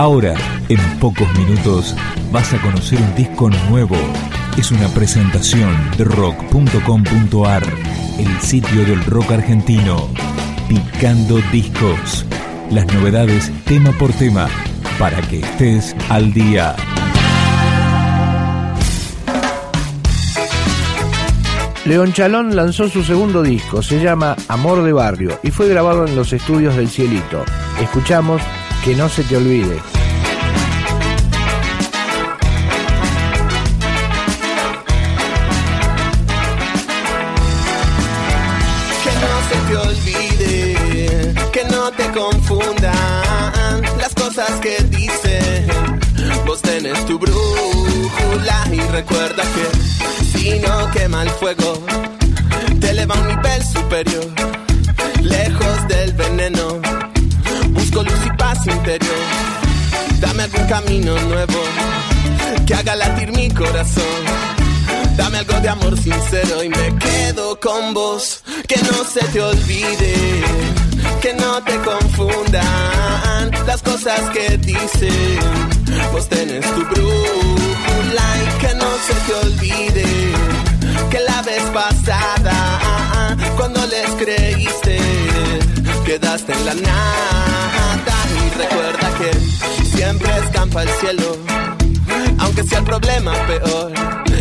Ahora, en pocos minutos, vas a conocer un disco nuevo. Es una presentación de rock.com.ar, el sitio del rock argentino. Picando discos. Las novedades tema por tema, para que estés al día. León Chalón lanzó su segundo disco, se llama Amor de Barrio y fue grabado en los estudios del Cielito. Escuchamos Que no se te olvide. Que no se te olvide, que no te confundan las cosas que dicen. Vos tenés tu brújula y recuerda que si no quema el fuego, te eleva un nivel superior, lejos del veneno. Luz y paz interior, dame algún camino nuevo que haga latir mi corazón. Dame algo de amor sincero y me quedo con vos. Que no se te olvide, que no te confundan las cosas que dicen. Vos tenés tu brújula y que no se te olvide que la vez pasada, cuando les creíste, quedaste en la nada. Y recuerda que siempre escampa el cielo, aunque sea el problema peor.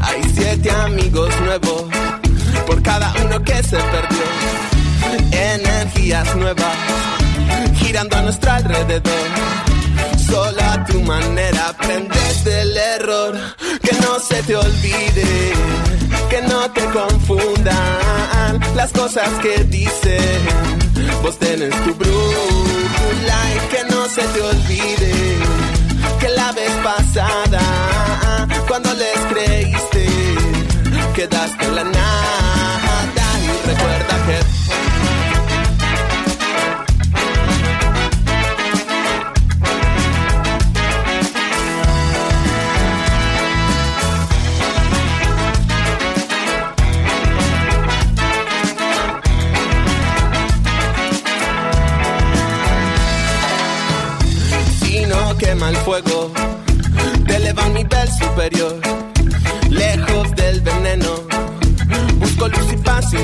Hay siete amigos nuevos por cada uno que se perdió. Energías nuevas girando a nuestro alrededor. Solo a tu manera aprendes del error. Que no se te olvide, que no te las cosas que dicen. Vos tenés tu brújula y que no se te olvide que la vez pasada, cuando les creíste, quedaste en la nada y recuerda que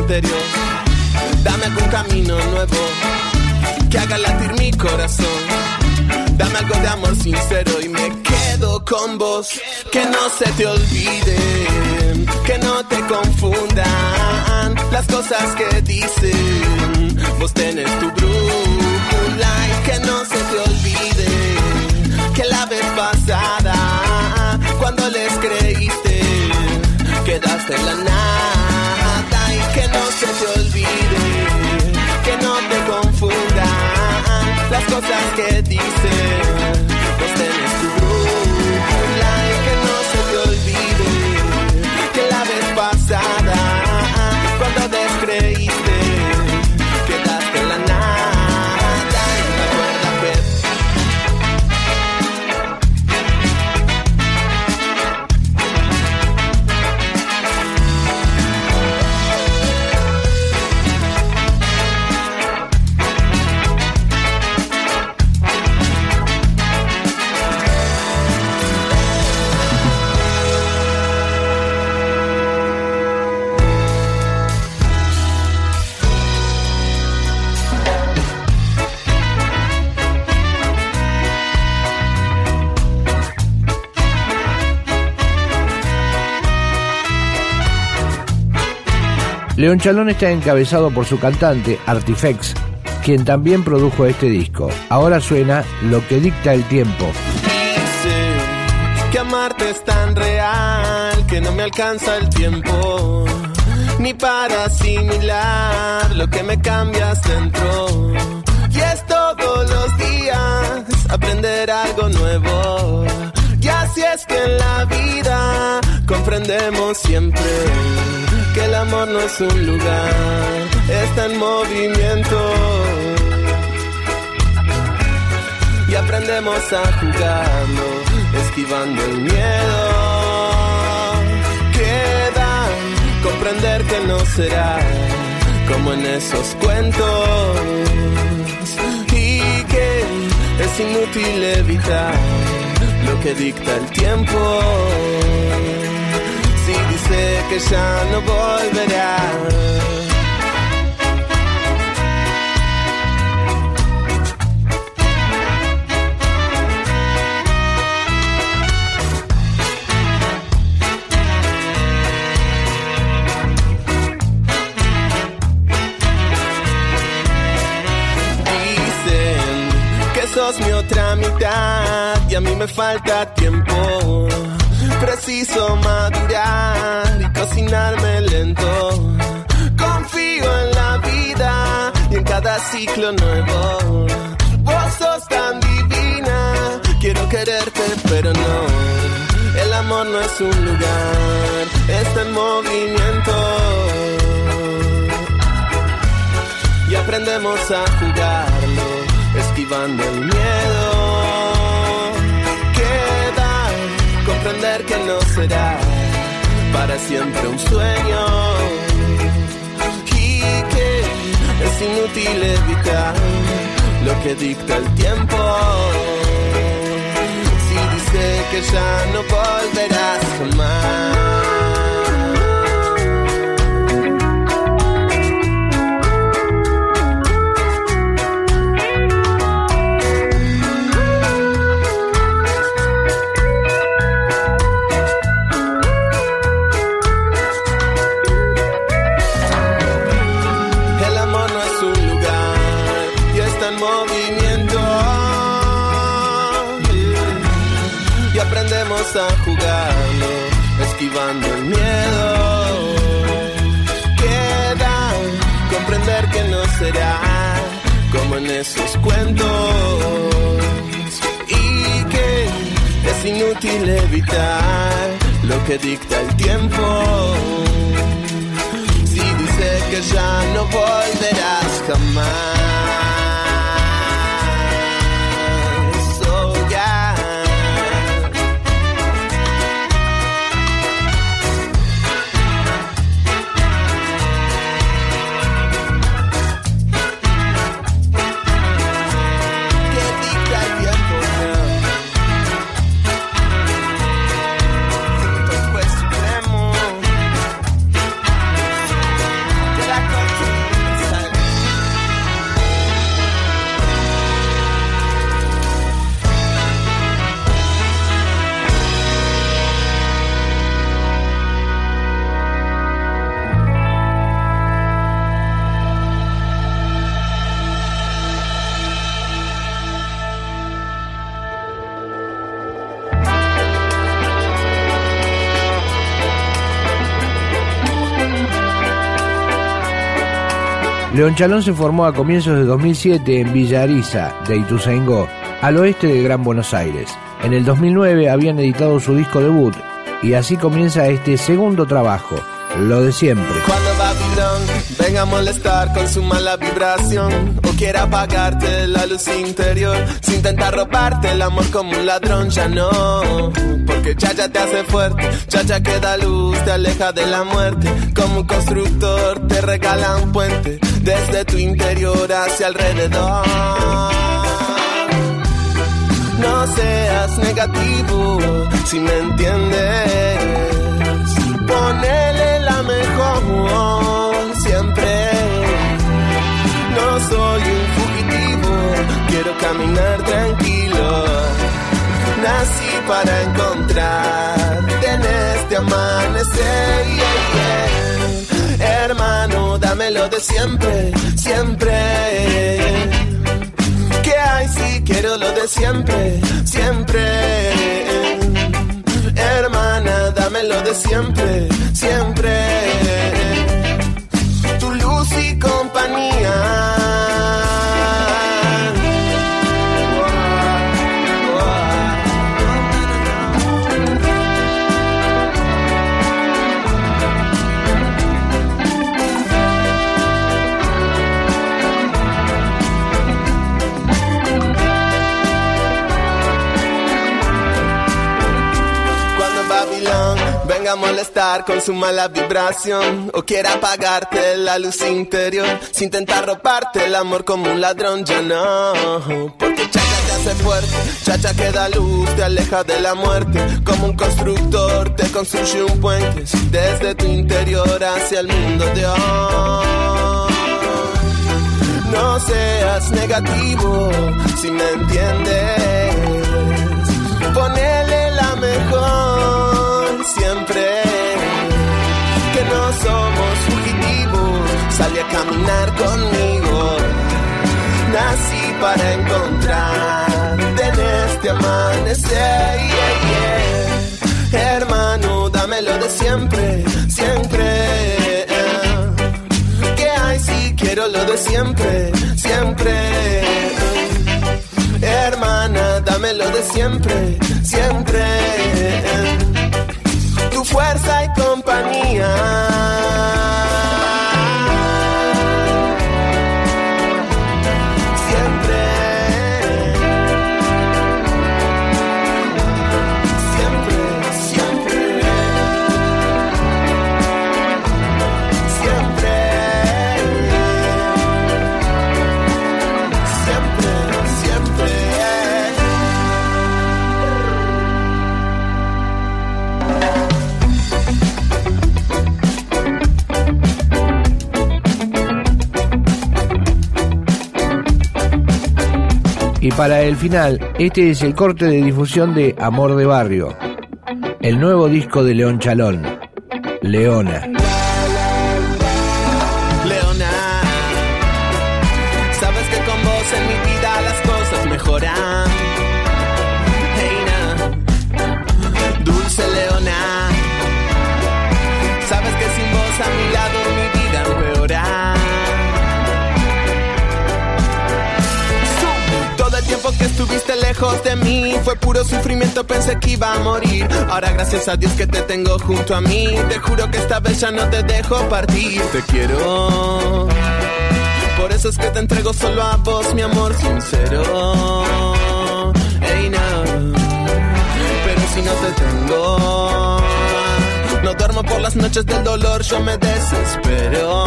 dame algún camino nuevo que haga latir mi corazón. Dame algo de amor sincero y me quedo con vos. Que no se te olvide, que no te confundan las cosas que dicen. Vos tenés tu brújula y que no se te olvide que la vez pasada, cuando les creíste, quedaste en la nada las cosas que dicen. León Chalón está encabezado por su cantante, Artifex, quien también produjo este disco. Ahora suena Lo que dicta el tiempo. Dice que amarte es tan real que no me alcanza el tiempo ni para asimilar lo que me cambias dentro. Y es todos los días aprender algo nuevo. Y así es que en la vida comprendemos siempre que el amor no es un lugar, está en movimiento y aprendemos a jugarlo, esquivando el miedo. Queda comprender que no será como en esos cuentos y que es inútil evitar lo que dicta el tiempo. Dice que ya no volverá. sos mi otra mitad y a mí me falta tiempo. Ciclo nuevo. Vos sos tan divina, quiero quererte, pero no. El amor no es un lugar, está en movimiento. Y aprendemos a jugarlo esquivando el miedo. Queda comprender que no será para siempre un sueño es inútil evitar lo que dicta el tiempo. Si dice que ya no volverás jamás. Esos cuentos y que es inútil evitar lo que dicta el tiempo. Si dice que ya no volverás jamás. León Chalón se formó a comienzos de 2007 en Villa Ariza, de Ituzaingó, al oeste de Gran Buenos Aires. En el 2009 habían editado su disco debut y así comienza este segundo trabajo, lo de siempre. Cuando Babilón venga a molestar con su mala vibración o quiera apagarte la luz interior, si intenta robarte el amor como un ladrón, ya no. Porque chacha te hace fuerte, chacha que da luz, te aleja de la muerte. Como un constructor te regala un puente desde tu interior hacia alrededor. No seas negativo si me entiendes. Ponele la mejor siempre. No soy un fugitivo, quiero caminar tranquilo. Nací para encontrar en este amanecer. De siempre, siempre. ¿Qué hay si quiero lo de siempre, siempre? Hermana, dámelo de siempre, siempre. Con su mala vibración o quiera apagarte la luz interior, si intentar robarte el amor como un ladrón, ya no, porque chaca hace fuerte. Chacha que da luz, te aleja de la muerte. Como un constructor te construye un puente desde tu interior hacia el mundo de hoy. No seas negativo si me entiendes. Ponele caminar conmigo. Nací para encontrarte en este amanecer. Hermano, dámelo de siempre, siempre. ¿Qué hay si quiero lo de siempre, siempre? Hermana, dámelo de siempre, siempre. Tu fuerza y compañía. Para el final, este es el corte de difusión de Amor de Barrio, el nuevo disco de León Chalón, Leona. Mí fue puro sufrimiento, pensé que iba a morir. Ahora gracias a Dios que te tengo junto a mí, te juro que esta vez ya no te dejo partir. Te quiero. Por eso es que te entrego solo a vos, mi amor sincero. Ey, no. Pero si no te tengo, no duermo por las noches del dolor, yo me desespero.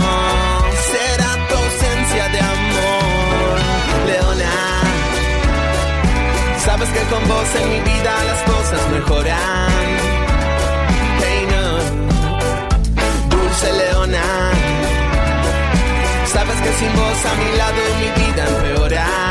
Será tu ausencia de amor, Sabes que con vos en mi vida las cosas mejoran. Hey, no. Dulce Leona. Sabes que sin vos a mi lado mi vida empeora.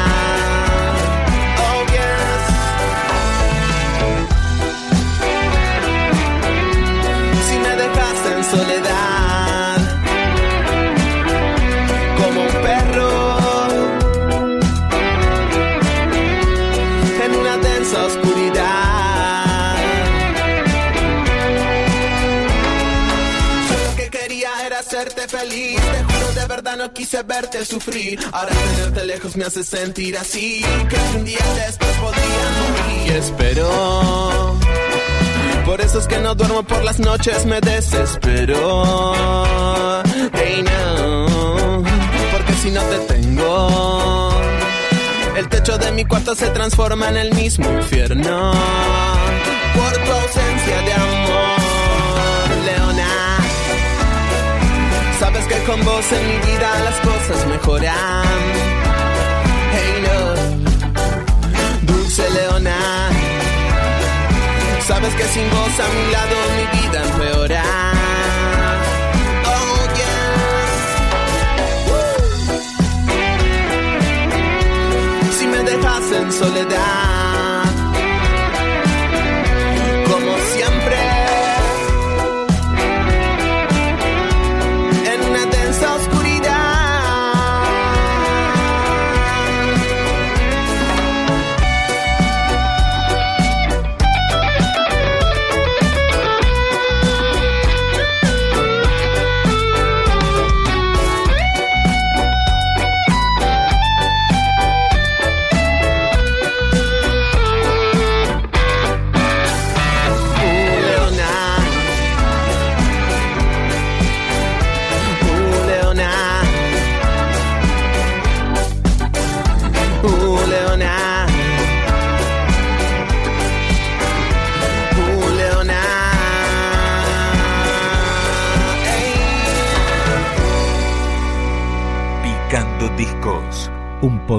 Era hacerte feliz. Te juro de verdad no quise verte sufrir. Ahora tenerte lejos me hace sentir así. Que un día después podría morir. Y espero. Por eso es que no duermo por las noches, me desespero. Hey, no. Porque si no te tengo. El techo de mi cuarto se transforma en el mismo infierno. Por tu ausencia de amor, con vos en mi vida las cosas mejoran. Hey, no. Dulce Leona. Sabes que sin vos a mi lado mi vida empeora. Oh, yes. si me dejas en soledad.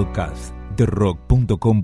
Podcast de rock.com.